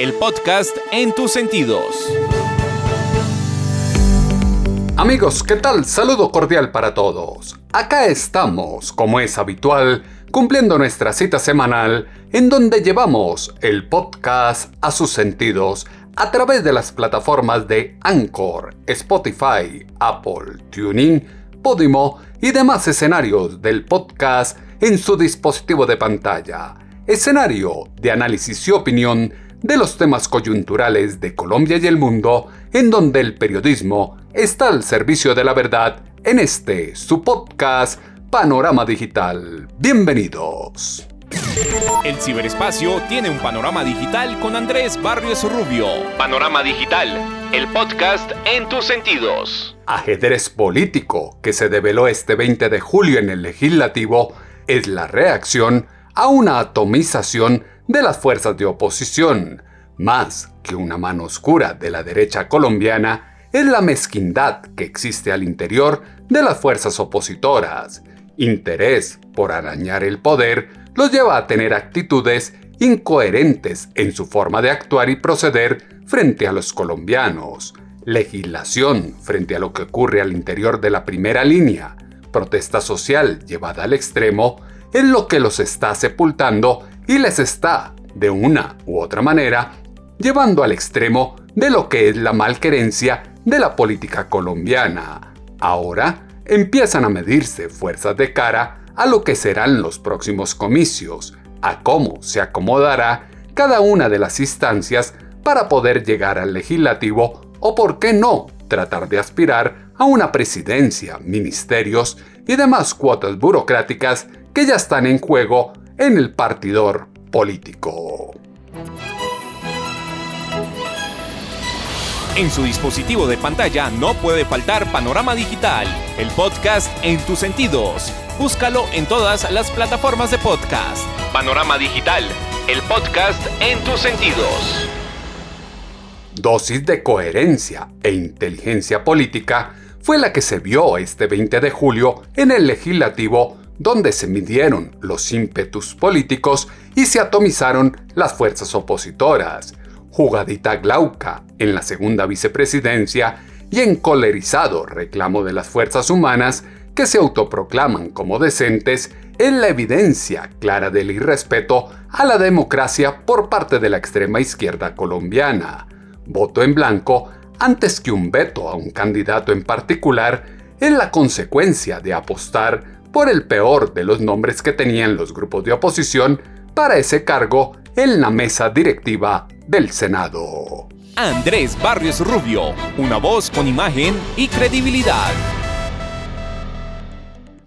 el podcast en tus sentidos. Amigos, ¿qué tal? Saludo cordial para todos. Acá estamos, como es habitual, cumpliendo nuestra cita semanal en donde llevamos el podcast a sus sentidos a través de las plataformas de Anchor, Spotify, Apple, TuneIn, Podimo y demás escenarios del podcast en su dispositivo de pantalla. Escenario de análisis y opinión de los temas coyunturales de Colombia y el mundo, en donde el periodismo está al servicio de la verdad en este su podcast Panorama Digital. Bienvenidos. El ciberespacio tiene un panorama digital con Andrés Barrios Rubio. Panorama Digital, el podcast en tus sentidos. Ajedrez político que se develó este 20 de julio en el legislativo es la reacción a una atomización de las fuerzas de oposición, más que una mano oscura de la derecha colombiana, es la mezquindad que existe al interior de las fuerzas opositoras. Interés por arañar el poder los lleva a tener actitudes incoherentes en su forma de actuar y proceder frente a los colombianos. Legislación frente a lo que ocurre al interior de la primera línea. Protesta social llevada al extremo es lo que los está sepultando y les está, de una u otra manera, llevando al extremo de lo que es la malquerencia de la política colombiana. Ahora empiezan a medirse fuerzas de cara a lo que serán los próximos comicios, a cómo se acomodará cada una de las instancias para poder llegar al legislativo o, por qué no, tratar de aspirar a una presidencia, ministerios y demás cuotas burocráticas que ya están en juego en el partidor político. En su dispositivo de pantalla no puede faltar Panorama Digital, el podcast en tus sentidos. Búscalo en todas las plataformas de podcast. Panorama Digital, el podcast en tus sentidos. Dosis de coherencia e inteligencia política fue la que se vio este 20 de julio en el legislativo donde se midieron los ímpetus políticos y se atomizaron las fuerzas opositoras, jugadita glauca en la segunda vicepresidencia y encolerizado reclamo de las fuerzas humanas que se autoproclaman como decentes en la evidencia clara del irrespeto a la democracia por parte de la extrema izquierda colombiana. Voto en blanco antes que un veto a un candidato en particular es la consecuencia de apostar por el peor de los nombres que tenían los grupos de oposición para ese cargo en la mesa directiva del Senado. Andrés Barrios Rubio, una voz con imagen y credibilidad.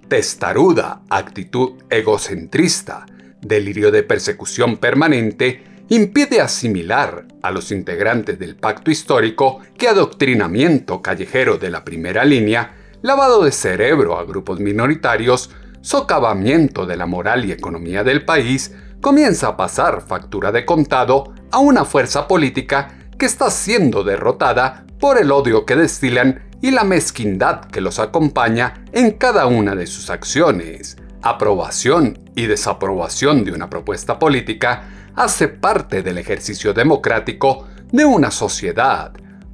Testaruda, actitud egocentrista, delirio de persecución permanente, impide asimilar a los integrantes del pacto histórico que adoctrinamiento callejero de la primera línea lavado de cerebro a grupos minoritarios, socavamiento de la moral y economía del país, comienza a pasar factura de contado a una fuerza política que está siendo derrotada por el odio que destilan y la mezquindad que los acompaña en cada una de sus acciones. Aprobación y desaprobación de una propuesta política hace parte del ejercicio democrático de una sociedad.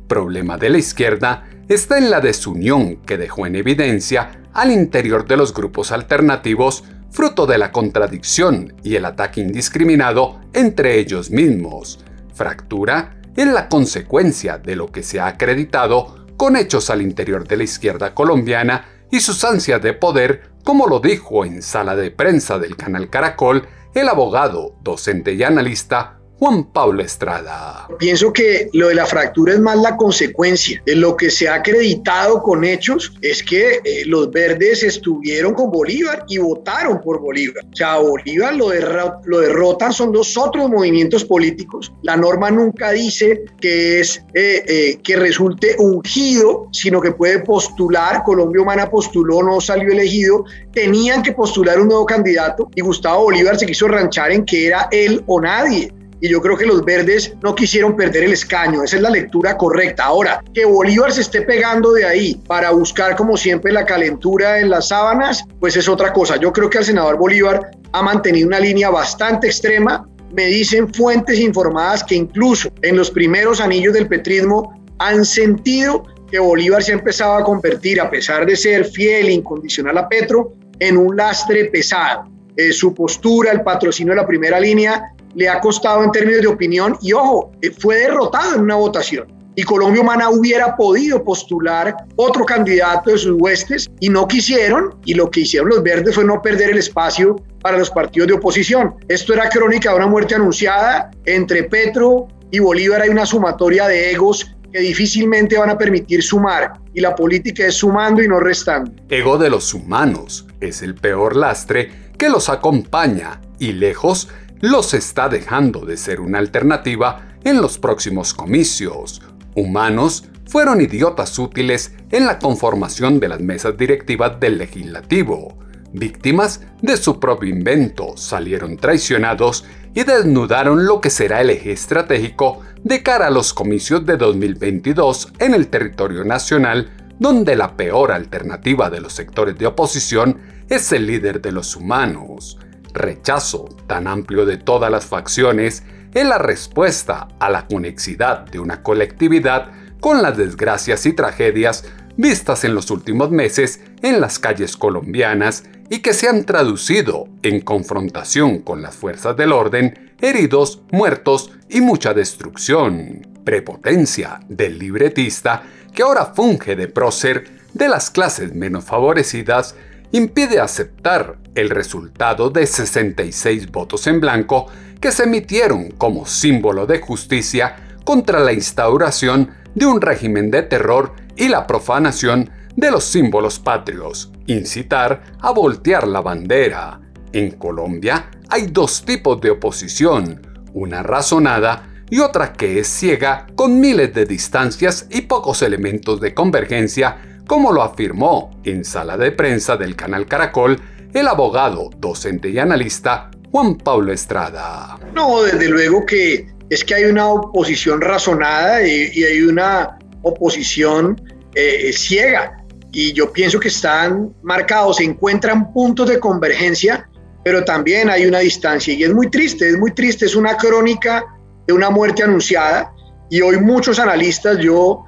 Problema de la izquierda está en la desunión que dejó en evidencia al interior de los grupos alternativos fruto de la contradicción y el ataque indiscriminado entre ellos mismos. Fractura es la consecuencia de lo que se ha acreditado con hechos al interior de la izquierda colombiana y sus ansias de poder, como lo dijo en sala de prensa del canal Caracol el abogado, docente y analista Juan Pablo Estrada. Pienso que lo de la fractura es más la consecuencia. De lo que se ha acreditado con hechos es que eh, los verdes estuvieron con Bolívar y votaron por Bolívar. O sea, Bolívar lo, lo derrotan son los otros movimientos políticos. La norma nunca dice que es eh, eh, que resulte ungido, sino que puede postular. Colombia Humana postuló, no salió elegido. Tenían que postular un nuevo candidato y Gustavo Bolívar se quiso ranchar en que era él o nadie y yo creo que los verdes no quisieron perder el escaño. Esa es la lectura correcta. Ahora, que Bolívar se esté pegando de ahí para buscar, como siempre, la calentura en las sábanas, pues es otra cosa. Yo creo que el senador Bolívar ha mantenido una línea bastante extrema. Me dicen fuentes informadas que incluso en los primeros anillos del petrismo han sentido que Bolívar se ha empezado a convertir, a pesar de ser fiel e incondicional a Petro, en un lastre pesado. Eh, su postura, el patrocinio de la primera línea, le ha costado en términos de opinión y ojo, eh, fue derrotado en una votación. Y Colombia Humana hubiera podido postular otro candidato de sus huestes y no quisieron, y lo que hicieron los verdes fue no perder el espacio para los partidos de oposición. Esto era crónica de una muerte anunciada. Entre Petro y Bolívar hay una sumatoria de egos que difícilmente van a permitir sumar, y la política es sumando y no restando. Ego de los humanos es el peor lastre que los acompaña y lejos los está dejando de ser una alternativa en los próximos comicios. Humanos fueron idiotas útiles en la conformación de las mesas directivas del legislativo. Víctimas de su propio invento, salieron traicionados y desnudaron lo que será el eje estratégico de cara a los comicios de 2022 en el territorio nacional, donde la peor alternativa de los sectores de oposición es el líder de los humanos rechazo tan amplio de todas las facciones es la respuesta a la conexidad de una colectividad con las desgracias y tragedias vistas en los últimos meses en las calles colombianas y que se han traducido en confrontación con las fuerzas del orden, heridos, muertos y mucha destrucción. Prepotencia del libretista que ahora funge de prócer de las clases menos favorecidas impide aceptar el resultado de 66 votos en blanco que se emitieron como símbolo de justicia contra la instauración de un régimen de terror y la profanación de los símbolos patrios, incitar a voltear la bandera. En Colombia hay dos tipos de oposición, una razonada y otra que es ciega con miles de distancias y pocos elementos de convergencia como lo afirmó en sala de prensa del canal Caracol el abogado, docente y analista Juan Pablo Estrada. No, desde luego que es que hay una oposición razonada y, hay una oposición eh, ciega. Y yo pienso que están marcados, se encuentran puntos de convergencia, pero también hay una distancia. Y es muy triste, es muy triste, es una crónica de una muerte anunciada. Y hoy muchos analistas, yo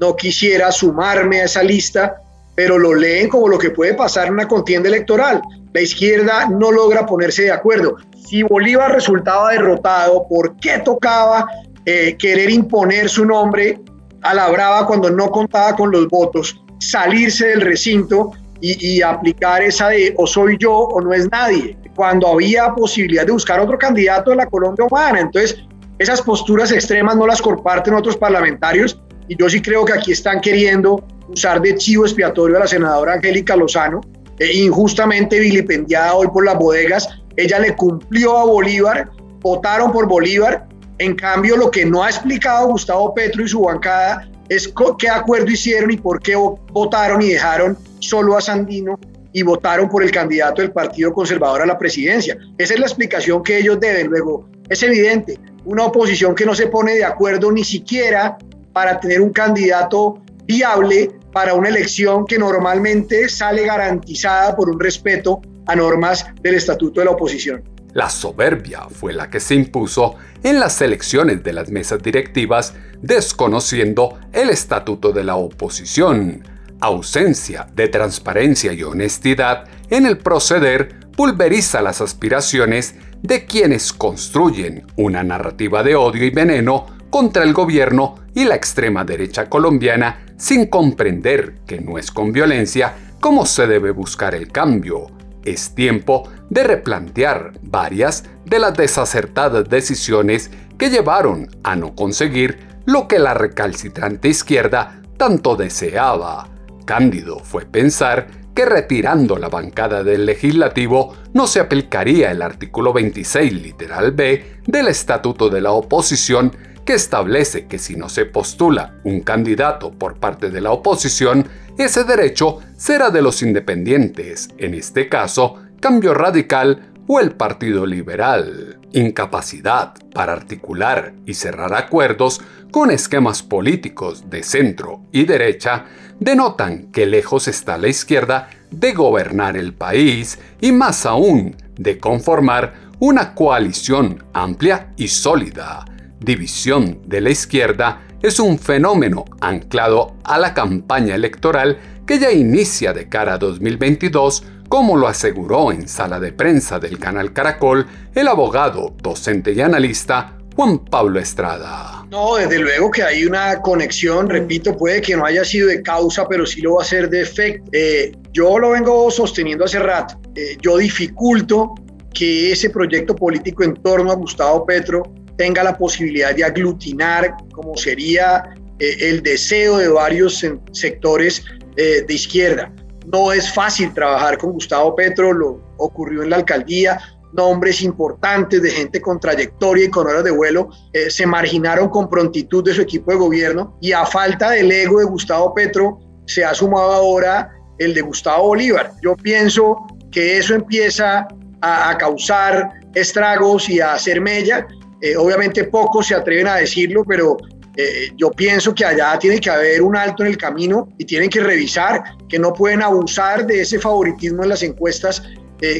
no quisiera sumarme a esa lista, pero lo leen como lo que puede pasar en una contienda electoral. La izquierda no logra ponerse de acuerdo. Si Bolívar resultaba derrotado, ¿por qué tocaba eh, querer imponer su nombre a la brava cuando no contaba con los votos, salirse del recinto y, y aplicar esa de o soy yo o no es nadie, cuando había posibilidad de buscar otro candidato de la Colombia humana? Entonces, esas posturas extremas no las comparten otros parlamentarios y yo sí creo que aquí están queriendo usar de chivo expiatorio a la senadora Angélica Lozano, eh, injustamente vilipendiada hoy por las bodegas. Ella le cumplió a Bolívar, votaron por Bolívar. En cambio, lo que no ha explicado Gustavo Petro y su bancada es qué acuerdo hicieron y por qué votaron y dejaron solo a Sandino y votaron por el candidato del Partido Conservador a la presidencia. Esa es la explicación que ellos deben. Luego, es evidente, una oposición que no se pone de acuerdo ni siquiera para tener un candidato viable para una elección que normalmente sale garantizada por un respeto a normas del estatuto de la oposición. La soberbia fue la que se impuso en las elecciones de las mesas directivas, desconociendo el estatuto de la oposición. Ausencia de transparencia y honestidad en el proceder pulveriza las aspiraciones de quienes construyen una narrativa de odio y veneno contra el gobierno y la extrema derecha colombiana sin comprender que no es con violencia como se debe buscar el cambio. Es tiempo de replantear varias de las desacertadas decisiones que llevaron a no conseguir lo que la recalcitrante izquierda tanto deseaba. Cándido fue pensar que retirando la bancada del legislativo no se aplicaría el artículo 26 literal B del Estatuto de la Oposición que establece que si no se postula un candidato por parte de la oposición, ese derecho será de los independientes, en este caso, Cambio Radical o el Partido Liberal. Incapacidad para articular y cerrar acuerdos con esquemas políticos de centro y derecha denotan que lejos está la izquierda de gobernar el país y más aún de conformar una coalición amplia y sólida. División de la izquierda es un fenómeno anclado a la campaña electoral que ya inicia de cara a 2022 como lo aseguró en sala de prensa del canal Caracol el abogado, docente y analista Juan Pablo Estrada. No, desde luego que hay una conexión, repito, puede que no haya sido de causa, pero sí lo va a ser de efecto. Eh, yo lo vengo sosteniendo hace rato. Eh, yo dificulto que ese proyecto político en torno a Gustavo Petro tenga la posibilidad de aglutinar como sería eh, el deseo de varios sectores de izquierda. No es fácil trabajar con Gustavo Petro, lo ocurrió en la alcaldía, nombres importantes de gente con trayectoria y con horas de vuelo eh, se marginaron con prontitud de su equipo de gobierno y a falta del ego de Gustavo Petro se ha sumado ahora el de Gustavo Bolívar. Yo pienso que eso empieza a, causar estragos y a hacer mella. Eh, obviamente pocos se atreven a decirlo, pero eh, yo pienso que allá tiene que haber un alto en el camino y tienen que revisar que no pueden abusar de ese favoritismo en las encuestas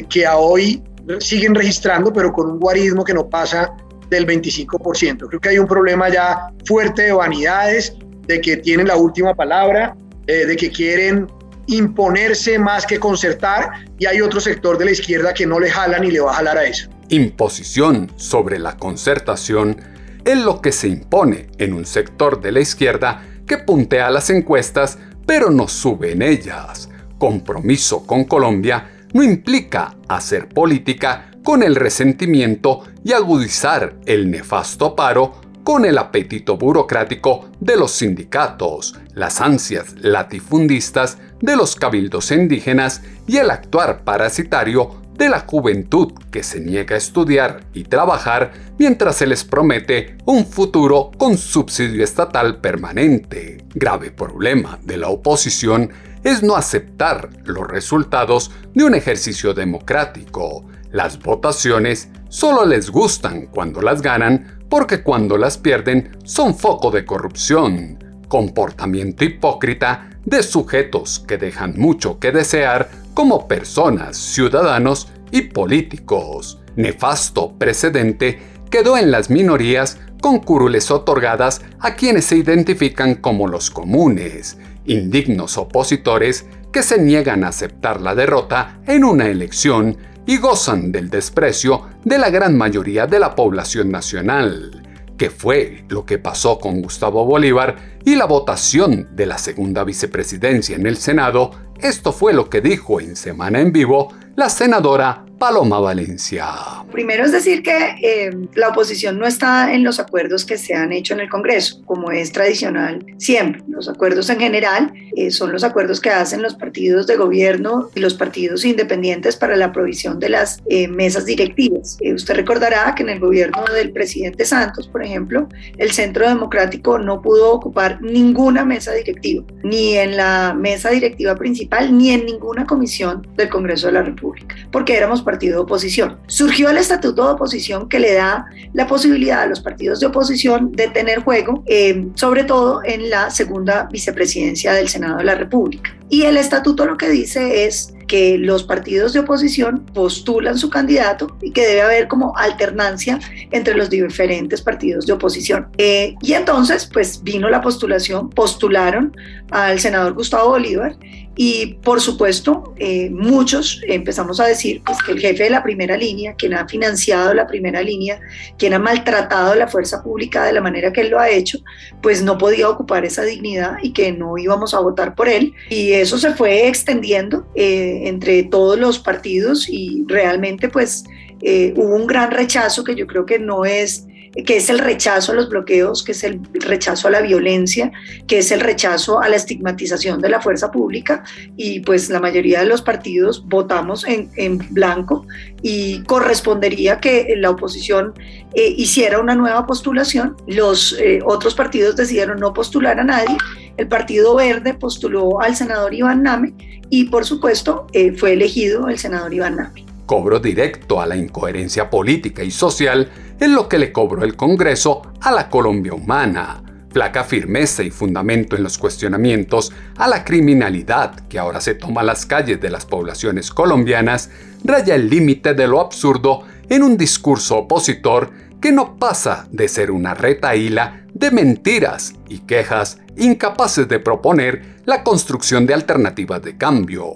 que a hoy siguen registrando, pero con un guarismo que no pasa del 25%. Creo que hay un problema ya fuerte de vanidades, de que tienen la última palabra, eh, de que quieren imponerse más que concertar y hay otro sector de la izquierda que no le jala ni le va a jalar a eso. Imposición sobre la concertación es lo que se impone en un sector de la izquierda que puntea las encuestas pero no sube en ellas. Compromiso con Colombia no implica hacer política con el resentimiento y agudizar el nefasto paro con el apetito burocrático de los sindicatos, las ansias latifundistas de los cabildos indígenas y el actuar parasitario de la juventud que se niega a estudiar y trabajar mientras se les promete un futuro con subsidio estatal permanente. Grave problema de la oposición es no aceptar los resultados de un ejercicio democrático. Las votaciones solo les gustan cuando las ganan porque cuando las pierden son foco de corrupción, comportamiento hipócrita de sujetos que dejan mucho que desear como personas, ciudadanos y políticos. Nefasto precedente quedó en las minorías con curules otorgadas a quienes se identifican como los comunes, indignos opositores que se niegan a aceptar la derrota en una elección y gozan del desprecio de la gran mayoría de la población nacional, que fue lo que pasó con Gustavo Bolívar y la votación de la segunda vicepresidencia en el Senado. Esto fue lo que dijo en Semana en Vivo la senadora Paloma Valencia. Primero es decir que eh, la oposición no está en los acuerdos que se han hecho en el Congreso, como es tradicional siempre. Los acuerdos en general eh, son los acuerdos que hacen los partidos de gobierno y los partidos independientes para la provisión de las eh, mesas directivas. usted recordará que en el gobierno del presidente Santos, por ejemplo, el Centro Democrático no pudo ocupar ninguna mesa directiva, ni en la mesa directiva principal, ni en ninguna comisión del Congreso de la República, porque éramos partido de oposición. Surgió el estatuto de oposición que le da la posibilidad a los partidos de oposición de tener juego, eh, sobre todo en la segunda vicepresidencia del Senado de la República. Y el estatuto lo que dice es que los partidos de oposición postulan su candidato y que debe haber como alternancia entre los diferentes partidos de oposición. Eh, y entonces, pues vino la postulación, postularon al senador Gustavo Bolívar y por supuesto, eh, muchos empezamos a decir pues, que el jefe de la primera línea, quien ha financiado la primera línea, quien ha maltratado la fuerza pública de la manera que él lo ha hecho, pues no podía ocupar esa dignidad y que no íbamos a votar por él. Y eso se fue extendiendo eh, entre todos los partidos y realmente pues eh, hubo un gran rechazo que yo creo que no es que es el rechazo a los bloqueos, que es el rechazo a la violencia, que es el rechazo a la estigmatización de la fuerza pública y pues la mayoría de los partidos votamos en, en blanco y correspondería que la oposición eh, hiciera una nueva postulación. Los eh, otros partidos decidieron no postular a nadie. El Partido Verde postuló al senador Iván Name y por supuesto eh, fue elegido el senador Iván Name. Cobro directo a la incoherencia política y social es lo que le cobró el Congreso a la Colombia humana. Flaca firmeza y fundamento en los cuestionamientos a la criminalidad que ahora se toma las calles de las poblaciones colombianas, raya el límite de lo absurdo en un discurso opositor que no pasa de ser una retaíla de mentiras y quejas incapaces de proponer la construcción de alternativas de cambio,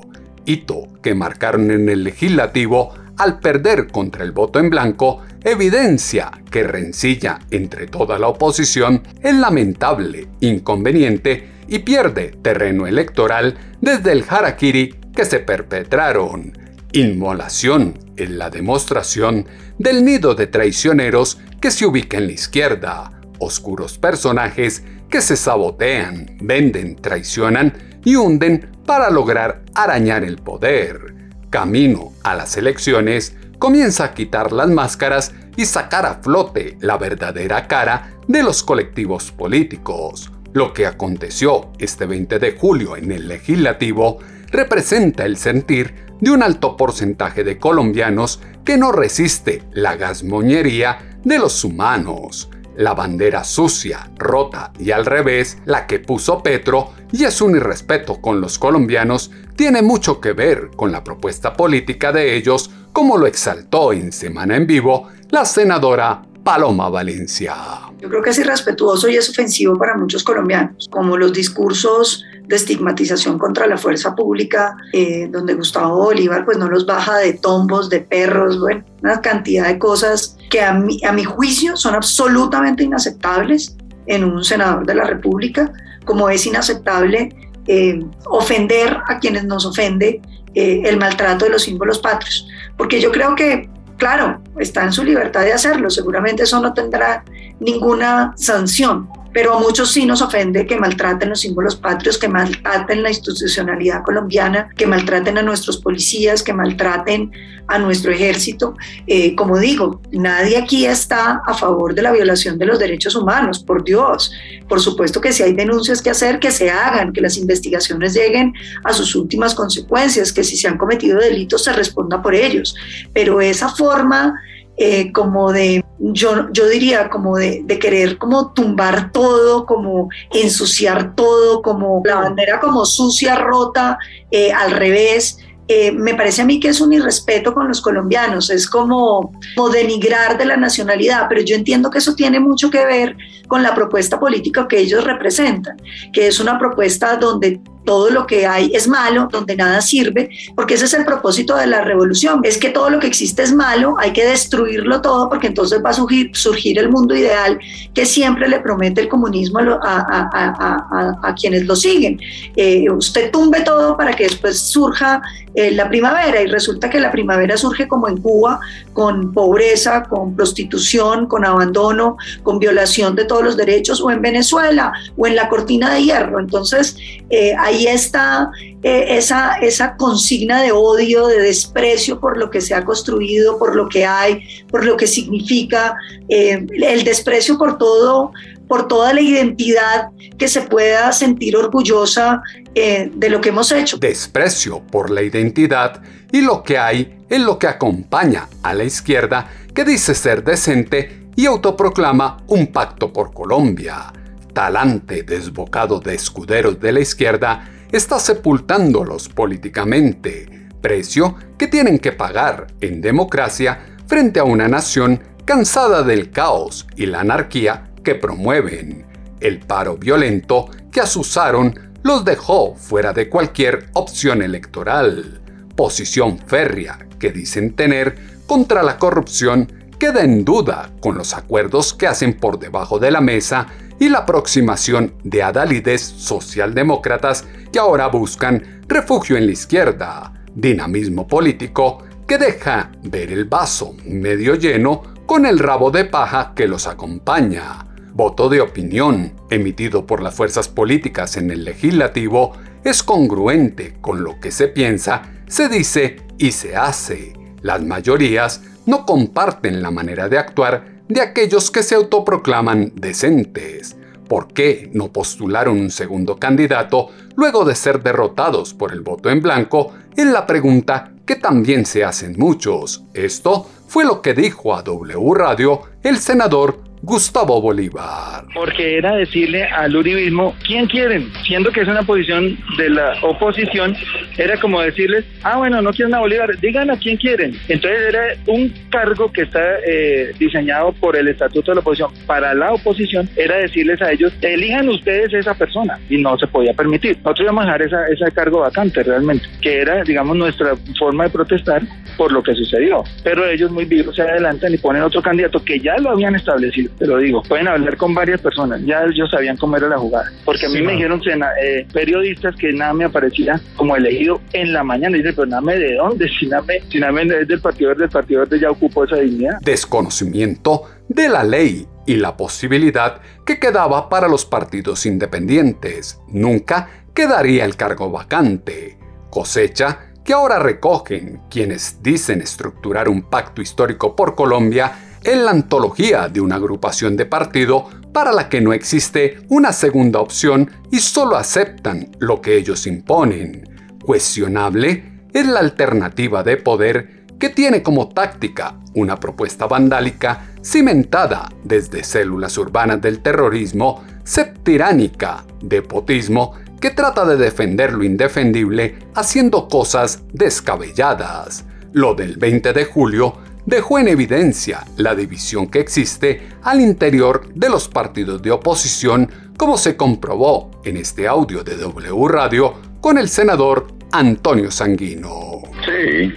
que marcaron en el legislativo al perder contra el voto en blanco, evidencia que rencilla entre toda la oposición es lamentable, inconveniente y pierde terreno electoral desde el harakiri que se perpetraron. Inmolación en la demostración del nido de traicioneros que se ubica en la izquierda, oscuros personajes que se sabotean, venden, traicionan y hunden para lograr arañar el poder. Camino a las elecciones, comienza a quitar las máscaras y sacar a flote la verdadera cara de los colectivos políticos. Lo que aconteció este 20 de julio en el legislativo representa el sentir de un alto porcentaje de colombianos que no resiste la gasmoñería de los humanos. La bandera sucia, rota y al revés, la que puso Petro, y es un irrespeto con los colombianos, tiene mucho que ver con la propuesta política de ellos, como lo exaltó en Semana en Vivo la senadora Paloma Valencia. Yo creo que es irrespetuoso y es ofensivo para muchos colombianos, como los discursos de estigmatización contra la fuerza pública, eh, donde Gustavo Bolívar pues no los baja de tombos, de perros, bueno, una cantidad de cosas que a mi, a mi juicio son absolutamente inaceptables en un senador de la República, como es inaceptable eh, ofender a quienes nos ofende eh, el maltrato de los símbolos patrios, porque yo creo que claro, está en su libertad de hacerlo, seguramente eso no tendrá ninguna sanción, pero a muchos sí nos ofende que maltraten los símbolos patrios, que maltraten la institucionalidad colombiana, que maltraten a nuestros policías, que maltraten a nuestro ejército. Eh, como digo, nadie aquí está a favor de la violación de los derechos humanos, por Dios. Por supuesto que si hay denuncias que hacer, que se hagan, que las investigaciones lleguen a sus últimas consecuencias, que si se han cometido delitos se responda por ellos. Pero esa forma eh, como de, yo, yo diría, como de, de, querer como tumbar todo, como ensuciar todo, como la bandera como sucia, rota, eh, al revés. Eh, me parece a mí que es un irrespeto con los colombianos, es como, como, denigrar de la nacionalidad, pero yo entiendo que eso tiene mucho que ver con la propuesta política que ellos representan, que es una propuesta donde todo lo que hay es malo, donde nada sirve, porque ese es el propósito de la revolución, es que todo lo que existe es malo, hay que destruirlo todo, porque entonces va a surgir, el mundo ideal que siempre le promete el comunismo a, quienes lo siguen. Eh, usted tumbe todo para que después surja eh, la primavera y resulta que la primavera surge como en Cuba, con pobreza, con prostitución, con abandono, con violación de todos los derechos, o en Venezuela, o en la cortina de hierro. Entonces, eh, ahí está eh, esa, esa consigna de odio, de desprecio por lo que se ha construido, por lo que hay, por lo que significa, el desprecio por todo, por toda la identidad que se pueda sentir orgullosa eh, de lo que hemos hecho. Desprecio por la identidad y lo que hay en lo que acompaña a la izquierda que dice ser decente y autoproclama un pacto por Colombia. Talante desbocado de escuderos de la izquierda está sepultándolos políticamente, precio que tienen que pagar en democracia frente a una nación cansada del caos y la anarquía que promueven. El paro violento que asusaron los dejó fuera de cualquier opción electoral. Posición férrea que dicen tener contra la corrupción queda en duda con los acuerdos que hacen por debajo de la mesa y la aproximación de adalides socialdemócratas que ahora buscan refugio en la izquierda, dinamismo político que deja ver el vaso medio lleno con el rabo de paja que los acompaña. Voto de opinión emitido por las fuerzas políticas en el legislativo es congruente con lo que se piensa, se dice y se hace. Las mayorías no comparten la manera de actuar de aquellos que se autoproclaman decentes. ¿Por qué no postularon un segundo candidato luego de ser derrotados por el voto en blanco? Es la pregunta que también se hacen muchos. Esto fue lo que dijo a W Radio el senador Gustavo Bolívar. Porque era decirle al uribismo, ¿quién quieren? Siendo que es una posición de la oposición, era como decirles, ah, bueno, no quieren a Bolívar, digan a quién quieren. Entonces era un cargo que está eh, diseñado por el Estatuto de la Oposición para la oposición, era decirles a ellos, elijan ustedes esa persona, y no se podía permitir. Nosotros íbamos a dejar esa, ese cargo vacante realmente, que era, digamos, nuestra forma de protestar por lo que sucedió. Pero ellos muy vivos se adelantan y ponen otro candidato que ya lo habían establecido te lo digo, pueden hablar con varias personas, ya ellos sabían cómo era la jugada, porque a mí me dijeron eh, periodistas que nada me aparecía como elegido en la mañana, y dice, pero nada de dónde, si nada, si nada es del Partido Verde, el Partido Verde ya ocupó esa dignidad. Desconocimiento de la ley y la posibilidad que quedaba para los partidos independientes. Nunca quedaría el cargo vacante. Cosecha que ahora recogen quienes dicen estructurar un pacto histórico por Colombia en la antología de una agrupación de partido para la que no existe una segunda opción y solo aceptan lo que ellos imponen. Cuestionable es la alternativa de poder que tiene como táctica una propuesta vandálica cimentada desde células urbanas del terrorismo, septiránica, de potismo, que trata de defender lo indefendible haciendo cosas descabelladas. Lo del 20 de julio dejó en evidencia la división que existe al interior de los partidos de oposición, como se comprobó en este audio de W Radio con el senador Antonio Sanguino. Sí,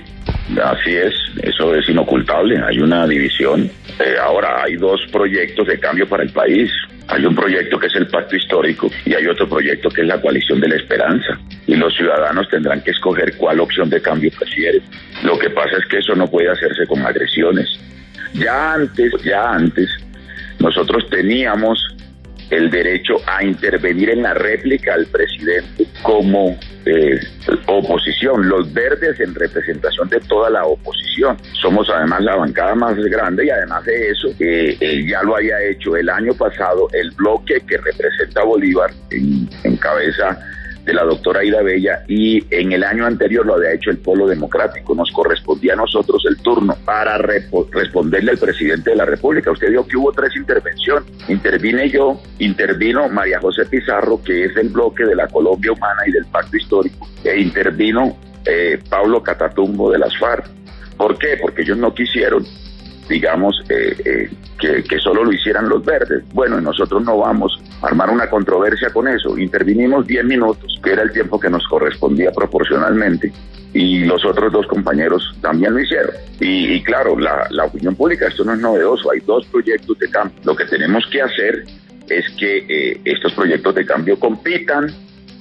así es, eso es inocultable, hay una división. Eh, ahora hay dos proyectos de cambio para el país. Hay un proyecto que es el Pacto Histórico y hay otro proyecto que es la Coalición de la Esperanza. Y los ciudadanos tendrán que escoger cuál opción de cambio prefieren. Lo que pasa es que eso no puede hacerse con agresiones. Ya antes, ya antes, nosotros teníamos el derecho a intervenir en la réplica al presidente como eh, oposición, los verdes en representación de toda la oposición. Somos además la bancada más grande y además de eso, eh, ya lo había hecho el año pasado el bloque que representa a Bolívar en cabeza de la doctora Ida Bella y en el año anterior lo había hecho el Polo Democrático. Nos correspondía a nosotros el turno para responderle al presidente de la República. Usted vio que hubo tres intervenciones. Intervine yo, intervino María José Pizarro, que es del bloque de la Colombia Humana y del Pacto Histórico, e intervino eh, Pablo Catatumbo de las FARC. ¿Por qué? Porque ellos no quisieron digamos, eh, eh, que, solo lo hicieran los verdes. Bueno, nosotros no vamos a armar una controversia con eso. Intervinimos 10 minutos, que era el tiempo que nos correspondía proporcionalmente, y los otros dos compañeros también lo hicieron. Y, claro, la, opinión pública, esto no es novedoso, hay dos proyectos de cambio. Lo que tenemos que hacer es que eh, estos proyectos de cambio compitan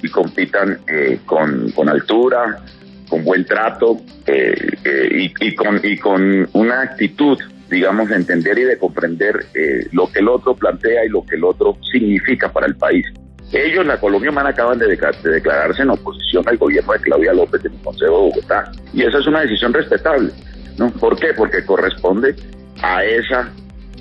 y compitan con, con altura, con buen trato y, y, con, y con una actitud digamos, de entender y de comprender eh, lo que el otro plantea y lo que el otro significa para el país. Ellos, la Colombia Humana, acaban de, declararse en oposición al gobierno de Claudia López en el Consejo de Bogotá. Y esa es una decisión respetable. ¿no? ¿Por qué? Porque corresponde a esa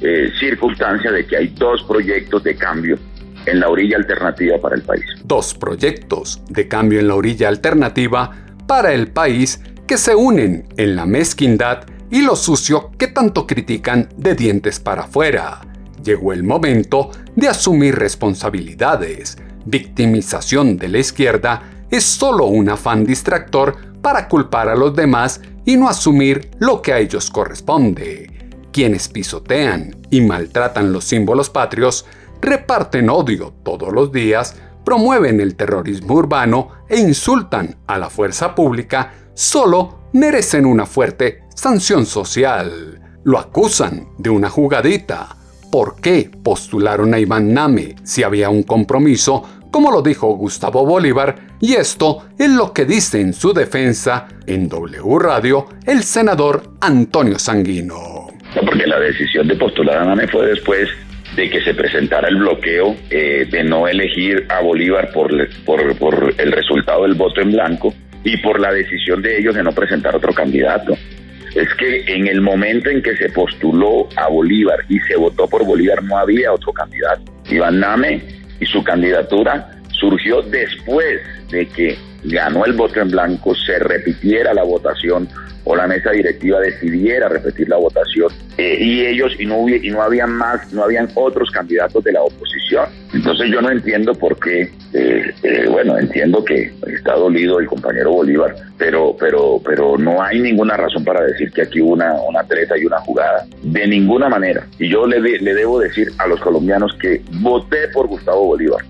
eh, circunstancia de que hay dos proyectos de cambio en la orilla alternativa para el país. Dos proyectos de cambio en la orilla alternativa para el país que se unen en la mezquindad y lo sucio que tanto critican de dientes para afuera. Llegó el momento de asumir responsabilidades. Victimización de la izquierda es solo un afán distractor para culpar a los demás y no asumir lo que a ellos corresponde. Quienes pisotean y maltratan los símbolos patrios, reparten odio todos los días, promueven el terrorismo urbano e insultan a la fuerza pública, solo merecen una fuerte sanción social. Lo acusan de una jugadita. ¿Por qué postularon a Iván Name si había un compromiso, como lo dijo Gustavo Bolívar? Y esto es lo que dice en su defensa en W Radio el senador Antonio Sanguino. porque la decisión de postular a Name fue después de que se presentara el bloqueo eh, de no elegir a Bolívar por, el resultado del voto en blanco y por la decisión de ellos de no presentar otro candidato. Es que en el momento en que se postuló a Bolívar y se votó por Bolívar no había otro candidato. Iván Name y su candidatura surgió después de que ganó el voto en blanco, se repitiera la votación o la mesa directiva decidiera repetir la votación eh, y ellos y no y no habían más no habían otros candidatos de la oposición. Entonces yo no entiendo por qué eh, eh, bueno entiendo que está dolido el compañero Bolívar pero pero pero no hay ninguna razón para decir que aquí hubo una una treta y una jugada de ninguna manera. Y yo le, le debo decir a los colombianos que voté por Gustavo Bolívar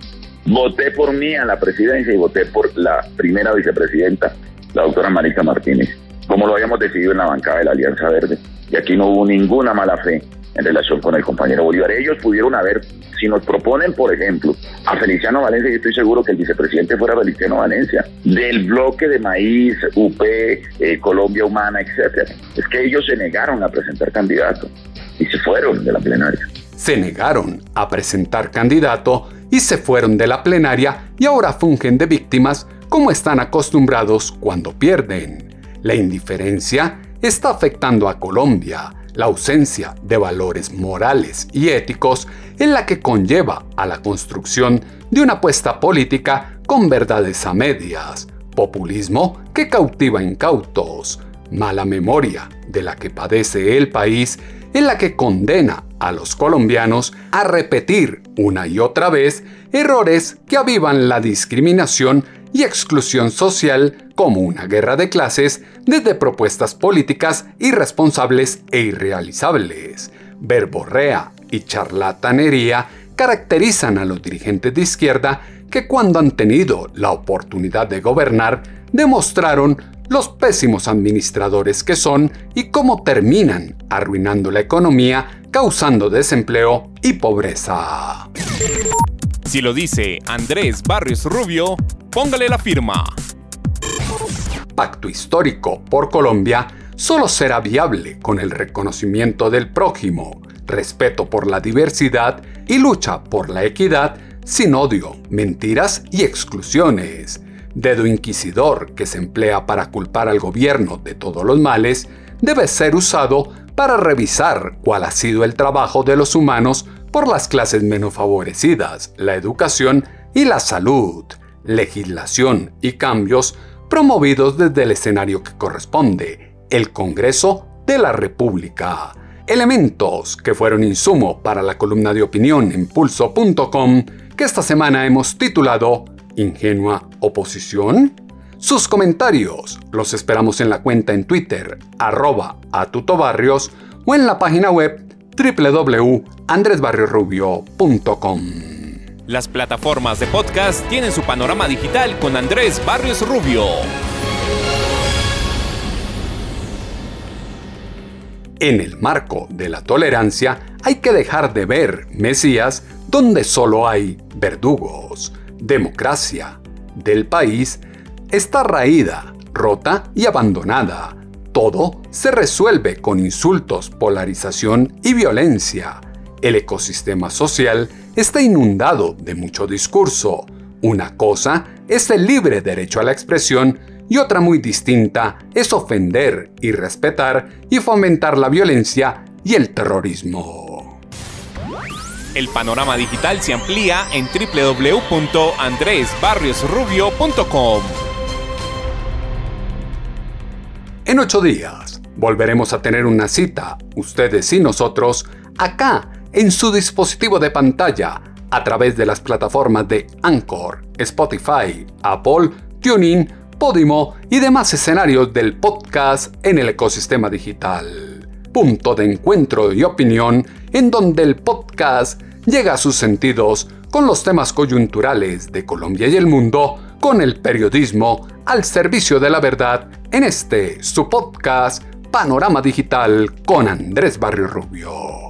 Voté por mí a la presidencia y voté por la primera vicepresidenta, la doctora Marisa Martínez, como lo habíamos decidido en la bancada de la Alianza Verde. Y aquí no hubo ninguna mala fe en relación con el compañero Bolívar. Ellos pudieron haber, si nos proponen, por ejemplo, a Feliciano Valencia, yo estoy seguro que el vicepresidente fuera Feliciano Valencia, del bloque de maíz, UP, eh, Colombia Humana, etcétera. Es que ellos se negaron a presentar candidato y se fueron de la plenaria. Se negaron a presentar candidato y se fueron de la plenaria y ahora fungen de víctimas como están acostumbrados cuando pierden. La indiferencia está afectando a Colombia. La ausencia de valores morales y éticos es la que conlleva a la construcción de una apuesta política con verdades a medias, populismo que cautiva incautos, mala memoria de la que padece el país en la que condena a los colombianos a repetir una y otra vez errores que avivan la discriminación y exclusión social como una guerra de clases desde propuestas políticas irresponsables e irrealizables. Verborrea y charlatanería caracterizan a los dirigentes de izquierda que cuando han tenido la oportunidad de gobernar demostraron los pésimos administradores que son y cómo terminan arruinando la economía, causando desempleo y pobreza. Si lo dice Andrés Barrios Rubio, póngale la firma. Pacto histórico por Colombia solo será viable con el reconocimiento del prójimo, respeto por la diversidad y lucha por la equidad sin odio, mentiras y exclusiones dedo inquisidor que se emplea para culpar al gobierno de todos los males, debe ser usado para revisar cuál ha sido el trabajo de los humanos por las clases menos favorecidas, la educación y la salud, legislación y cambios promovidos desde el escenario que corresponde, el Congreso de la República. Elementos que fueron insumo para la columna de opinión en pulso.com que esta semana hemos titulado ingenua oposición? Sus comentarios los esperamos en la cuenta en Twitter, arroba atutobarrios o en la página web www.andresbarriosrubio.com. Las plataformas de podcast tienen su panorama digital con Andrés Barrios Rubio. En el marco de la tolerancia hay que dejar de ver Mesías donde solo hay verdugos democracia del país está raída, rota y abandonada. Todo se resuelve con insultos, polarización y violencia. El ecosistema social está inundado de mucho discurso. Una cosa es el libre derecho a la expresión y otra muy distinta es ofender, y respetar y fomentar la violencia y el terrorismo. El panorama digital se amplía en www.andresbarriosrubio.com. En ocho días volveremos a tener una cita, ustedes y nosotros, acá en su dispositivo de pantalla, a través de las plataformas de Anchor, Spotify, Apple, TuneIn, Podimo y demás escenarios del podcast en el ecosistema digital. Punto de encuentro y opinión en donde el podcast llega a sus sentidos con los temas coyunturales de Colombia y el mundo, con el periodismo al servicio de la verdad en este su podcast Panorama Digital con Andrés Barrio Rubio.